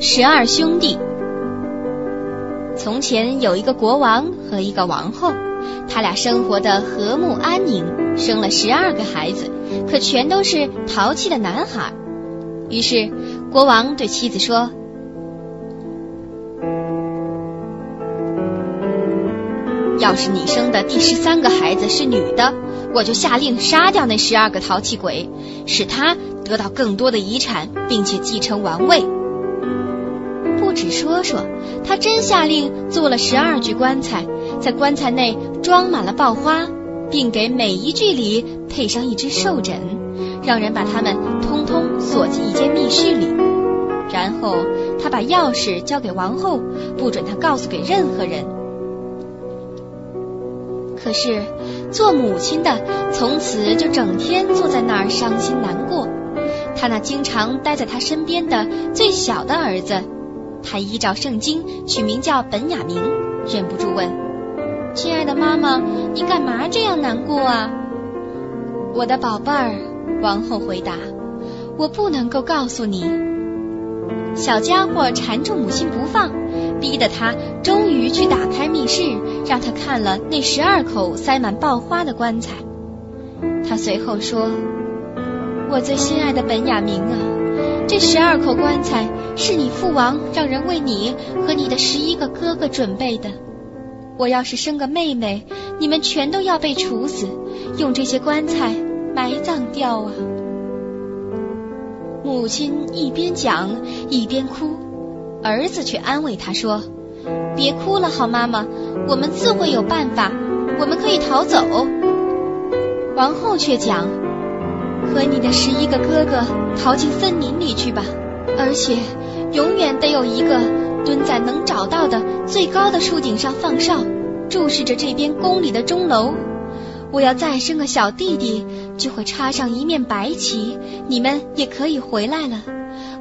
十二兄弟。从前有一个国王和一个王后，他俩生活的和睦安宁，生了十二个孩子，可全都是淘气的男孩。于是国王对妻子说：“要是你生的第十三个孩子是女的，我就下令杀掉那十二个淘气鬼，使他得到更多的遗产，并且继承王位。”只说说，他真下令做了十二具棺材，在棺材内装满了爆花，并给每一具里配上一只兽枕，让人把它们通通锁进一间密室里。然后他把钥匙交给王后，不准她告诉给任何人。可是做母亲的从此就整天坐在那儿伤心难过。他那经常待在他身边的最小的儿子。他依照圣经取名叫本雅明，忍不住问：“亲爱的妈妈，你干嘛这样难过啊？”我的宝贝儿，王后回答：“我不能够告诉你。”小家伙缠住母亲不放，逼得他终于去打开密室，让他看了那十二口塞满爆花的棺材。他随后说：“我最心爱的本雅明啊，这十二口棺材。”是你父王让人为你和你的十一个哥哥准备的。我要是生个妹妹，你们全都要被处死，用这些棺材埋葬掉啊！母亲一边讲一边哭，儿子却安慰她说：“别哭了，好妈妈，我们自会有办法，我们可以逃走。”王后却讲：“和你的十一个哥哥逃进森林里去吧，而且。”永远得有一个蹲在能找到的最高的树顶上放哨，注视着这边宫里的钟楼。我要再生个小弟弟，就会插上一面白旗，你们也可以回来了。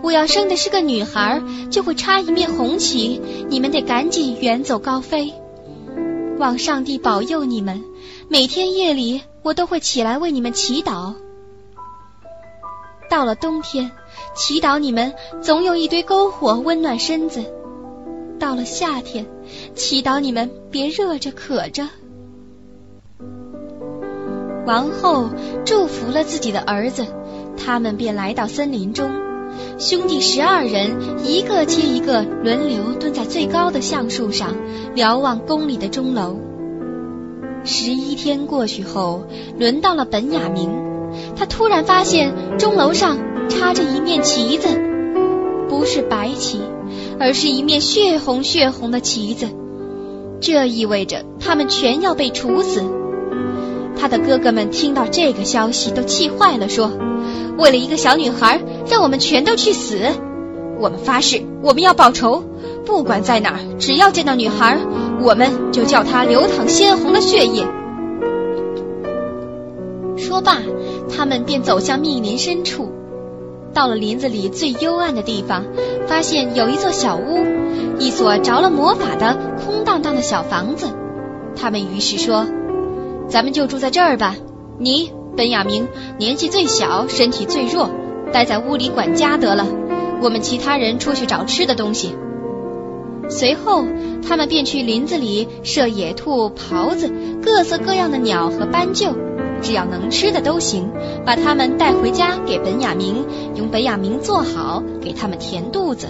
我要生的是个女孩，就会插一面红旗，你们得赶紧远走高飞。望上帝保佑你们，每天夜里我都会起来为你们祈祷。到了冬天。祈祷你们总有一堆篝火温暖身子。到了夏天，祈祷你们别热着渴着。王后祝福了自己的儿子，他们便来到森林中。兄弟十二人一个接一个轮流蹲在最高的橡树上，瞭望宫里的钟楼。十一天过去后，轮到了本雅明，他突然发现钟楼上。插着一面旗子，不是白旗，而是一面血红血红的旗子。这意味着他们全要被处死。他的哥哥们听到这个消息都气坏了，说：“为了一个小女孩，让我们全都去死！我们发誓，我们要报仇，不管在哪儿，只要见到女孩，我们就叫她流淌鲜红的血液。”说罢，他们便走向密林深处。到了林子里最幽暗的地方，发现有一座小屋，一所着了魔法的空荡荡的小房子。他们于是说：“咱们就住在这儿吧。你，本雅明，年纪最小，身体最弱，待在屋里管家得了。我们其他人出去找吃的东西。”随后，他们便去林子里射野兔、狍子、各色各样的鸟和斑鸠。只要能吃的都行，把他们带回家给本雅明，用本雅明做好，给他们填肚子。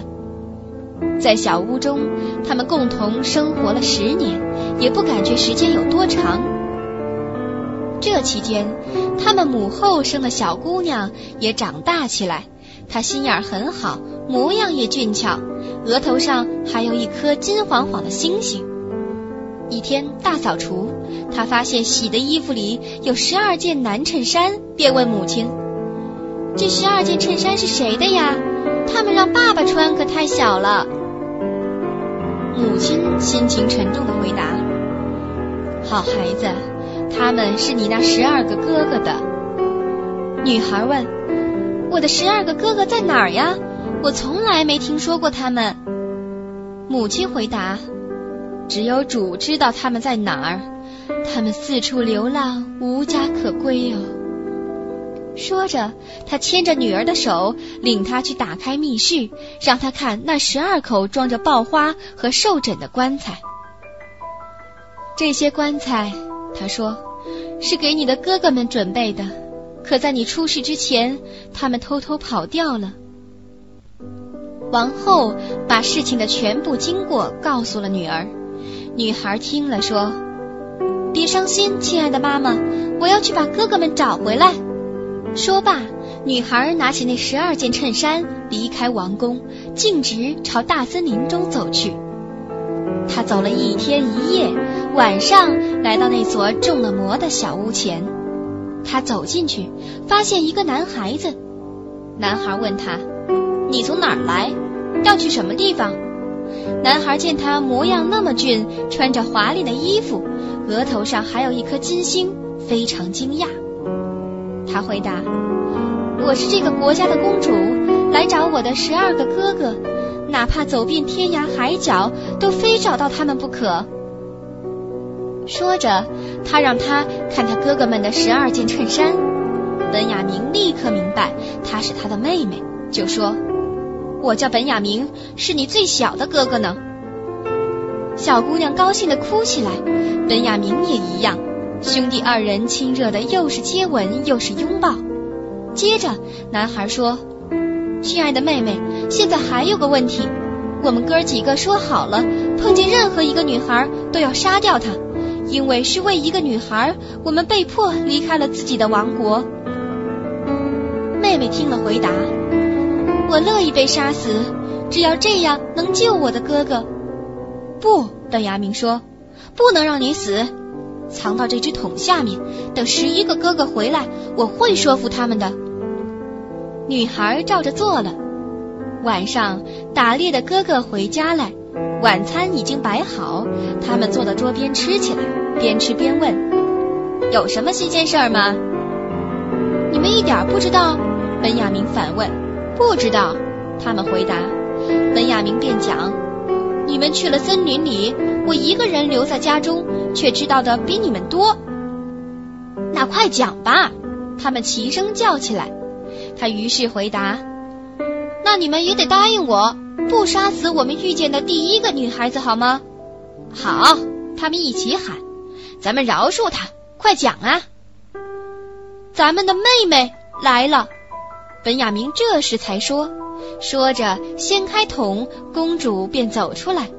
在小屋中，他们共同生活了十年，也不感觉时间有多长。这期间，他们母后生的小姑娘也长大起来，她心眼很好，模样也俊俏，额头上还有一颗金黄黄的星星。一天大扫除，他发现洗的衣服里有十二件男衬衫，便问母亲：“这十二件衬衫是谁的呀？他们让爸爸穿，可太小了。”母亲心情沉重的回答：“好孩子，他们是你那十二个哥哥的。”女孩问：“我的十二个哥哥在哪儿呀？我从来没听说过他们。”母亲回答。只有主知道他们在哪儿，他们四处流浪，无家可归哦。说着，他牵着女儿的手，领她去打开密室，让她看那十二口装着爆花和寿枕的棺材。这些棺材，他说，是给你的哥哥们准备的。可在你出事之前，他们偷偷跑掉了。王后把事情的全部经过告诉了女儿。女孩听了说：“别伤心，亲爱的妈妈，我要去把哥哥们找回来。”说罢，女孩拿起那十二件衬衫，离开王宫，径直朝大森林中走去。她走了一天一夜，晚上来到那所中了魔的小屋前。她走进去，发现一个男孩子。男孩问他：“你从哪儿来？要去什么地方？”男孩见他模样那么俊，穿着华丽的衣服，额头上还有一颗金星，非常惊讶。他回答：“我是这个国家的公主，来找我的十二个哥哥，哪怕走遍天涯海角，都非找到他们不可。”说着，他让他看他哥哥们的十二件衬衫。本雅明立刻明白她是他的妹妹，就说：“我叫本雅明，是你最小的哥哥呢。”小姑娘高兴的哭起来，本雅明也一样。兄弟二人亲热的又是接吻又是拥抱。接着，男孩说：“亲爱的妹妹，现在还有个问题，我们哥几个说好了，碰见任何一个女孩都要杀掉她。”因为是为一个女孩，我们被迫离开了自己的王国。妹妹听了回答：“我乐意被杀死，只要这样能救我的哥哥。”不，本雅明说：“不能让你死，藏到这只桶下面，等十一个哥哥回来，我会说服他们的。”女孩照着做了。晚上，打猎的哥哥回家来。晚餐已经摆好，他们坐到桌边吃起来，边吃边问：“有什么新鲜事儿吗？”你们一点不知道？本雅明反问。“不知道。”他们回答。本雅明便讲：“你们去了森林里，我一个人留在家中，却知道的比你们多。”那快讲吧！他们齐声叫起来。他于是回答：“那你们也得答应我。”不杀死我们遇见的第一个女孩子好吗？好，他们一起喊：“咱们饶恕她！”快讲啊！咱们的妹妹来了。本雅明这时才说，说着掀开桶，公主便走出来，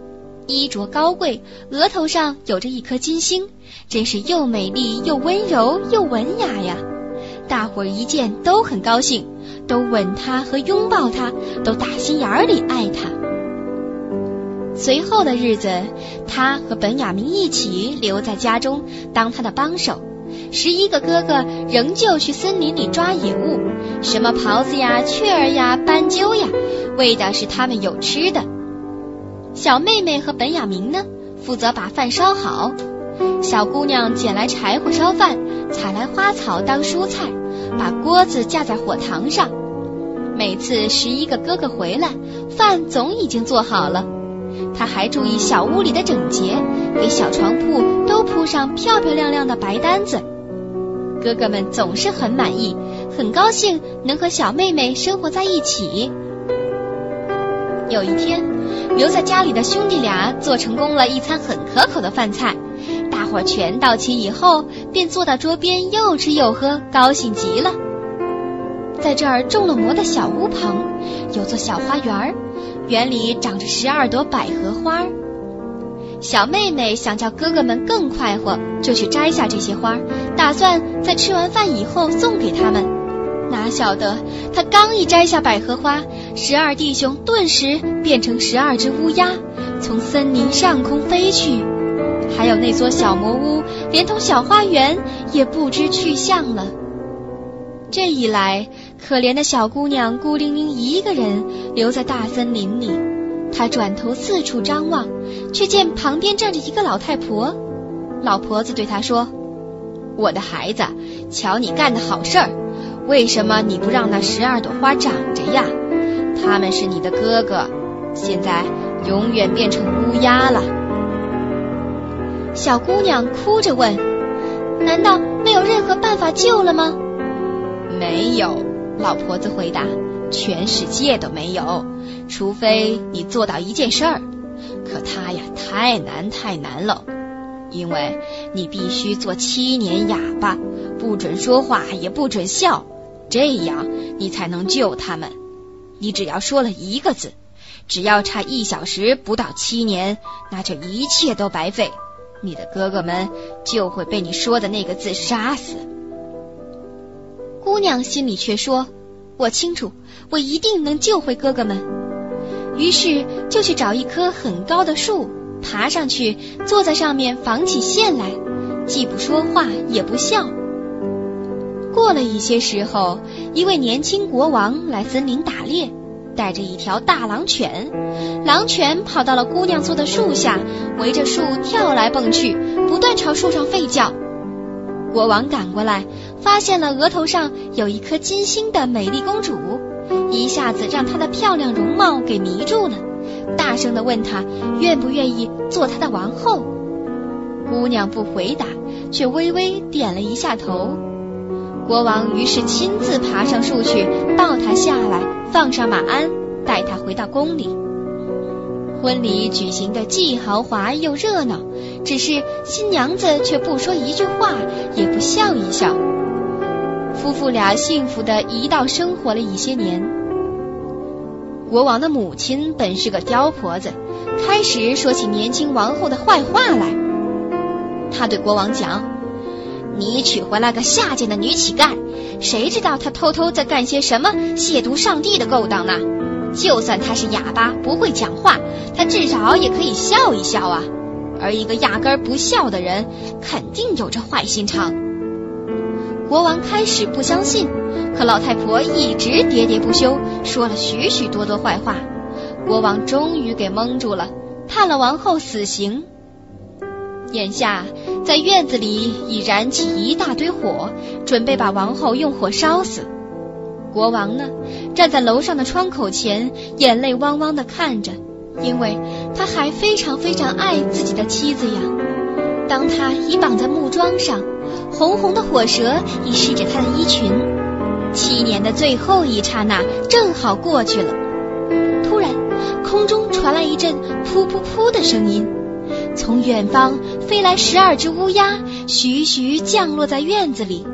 衣着高贵，额头上有着一颗金星，真是又美丽又温柔又文雅呀！大伙儿一见都很高兴。都吻她和拥抱她，都打心眼里爱她。随后的日子，他和本雅明一起留在家中当他的帮手。十一个哥哥仍旧去森林里抓野物，什么狍子呀、雀儿呀、斑鸠呀，为的是他们有吃的。小妹妹和本雅明呢，负责把饭烧好。小姑娘捡来柴火烧饭，采来花草当蔬菜。把锅子架在火塘上，每次十一个哥哥回来，饭总已经做好了。他还注意小屋里的整洁，给小床铺都铺上漂漂亮亮的白单子。哥哥们总是很满意，很高兴能和小妹妹生活在一起。有一天，留在家里的兄弟俩做成功了一餐很可口的饭菜。大伙儿全到齐以后，便坐到桌边，又吃又喝，高兴极了。在这儿中了魔的小屋旁，有座小花园，园里长着十二朵百合花。小妹妹想叫哥哥们更快活，就去摘下这些花，打算在吃完饭以后送给他们。哪晓得，他刚一摘下百合花，十二弟兄顿时变成十二只乌鸦，从森林上空飞去。还有那座小魔屋，连同小花园也不知去向了。这一来，可怜的小姑娘孤零零一个人留在大森林里。她转头四处张望，却见旁边站着一个老太婆。老婆子对她说：“我的孩子，瞧你干的好事儿，为什么你不让那十二朵花长着呀？他们是你的哥哥，现在永远变成乌鸦了。”小姑娘哭着问：“难道没有任何办法救了吗？”没有，老婆子回答，全世界都没有，除非你做到一件事儿，可它呀太难太难了，因为你必须做七年哑巴，不准说话，也不准笑，这样你才能救他们。你只要说了一个字，只要差一小时不到七年，那这一切都白费。你的哥哥们就会被你说的那个字杀死。姑娘心里却说：“我清楚，我一定能救回哥哥们。”于是就去找一棵很高的树，爬上去，坐在上面纺起线来，既不说话，也不笑。过了一些时候，一位年轻国王来森林打猎。带着一条大狼犬，狼犬跑到了姑娘坐的树下，围着树跳来蹦去，不断朝树上吠叫。国王赶过来，发现了额头上有一颗金星的美丽公主，一下子让她的漂亮容貌给迷住了，大声的问她愿不愿意做他的王后。姑娘不回答，却微微点了一下头。国王于是亲自爬上树去抱她下来。放上马鞍，带她回到宫里。婚礼举行的既豪华又热闹，只是新娘子却不说一句话，也不笑一笑。夫妇俩幸福的一道生活了一些年。国王的母亲本是个刁婆子，开始说起年轻王后的坏话来。她对国王讲：“你娶回来个下贱的女乞丐。”谁知道她偷偷在干些什么亵渎上帝的勾当呢？就算她是哑巴，不会讲话，她至少也可以笑一笑啊。而一个压根儿不笑的人，肯定有着坏心肠。国王开始不相信，可老太婆一直喋喋不休，说了许许多多坏话。国王终于给蒙住了，判了王后死刑。眼下，在院子里已燃起一大堆火，准备把王后用火烧死。国王呢，站在楼上的窗口前，眼泪汪汪的看着，因为他还非常非常爱自己的妻子呀。当他已绑在木桩上，红红的火舌已试着他的衣裙，七年的最后一刹那正好过去了。突然，空中传来一阵噗噗噗的声音。从远方飞来十二只乌鸦，徐徐降落在院子里。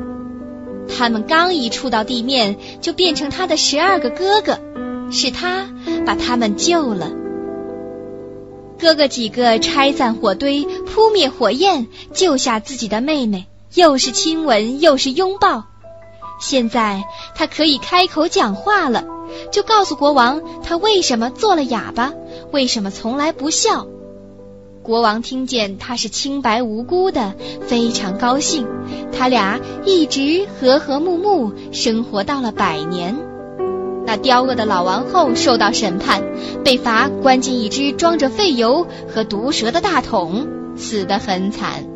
他们刚一触到地面，就变成他的十二个哥哥。是他把他们救了。哥哥几个拆散火堆，扑灭火焰，救下自己的妹妹，又是亲吻，又是拥抱。现在他可以开口讲话了，就告诉国王他为什么做了哑巴，为什么从来不笑。国王听见他是清白无辜的，非常高兴。他俩一直和和睦睦生活到了百年。那刁恶的老王后受到审判，被罚关进一只装着废油和毒蛇的大桶，死得很惨。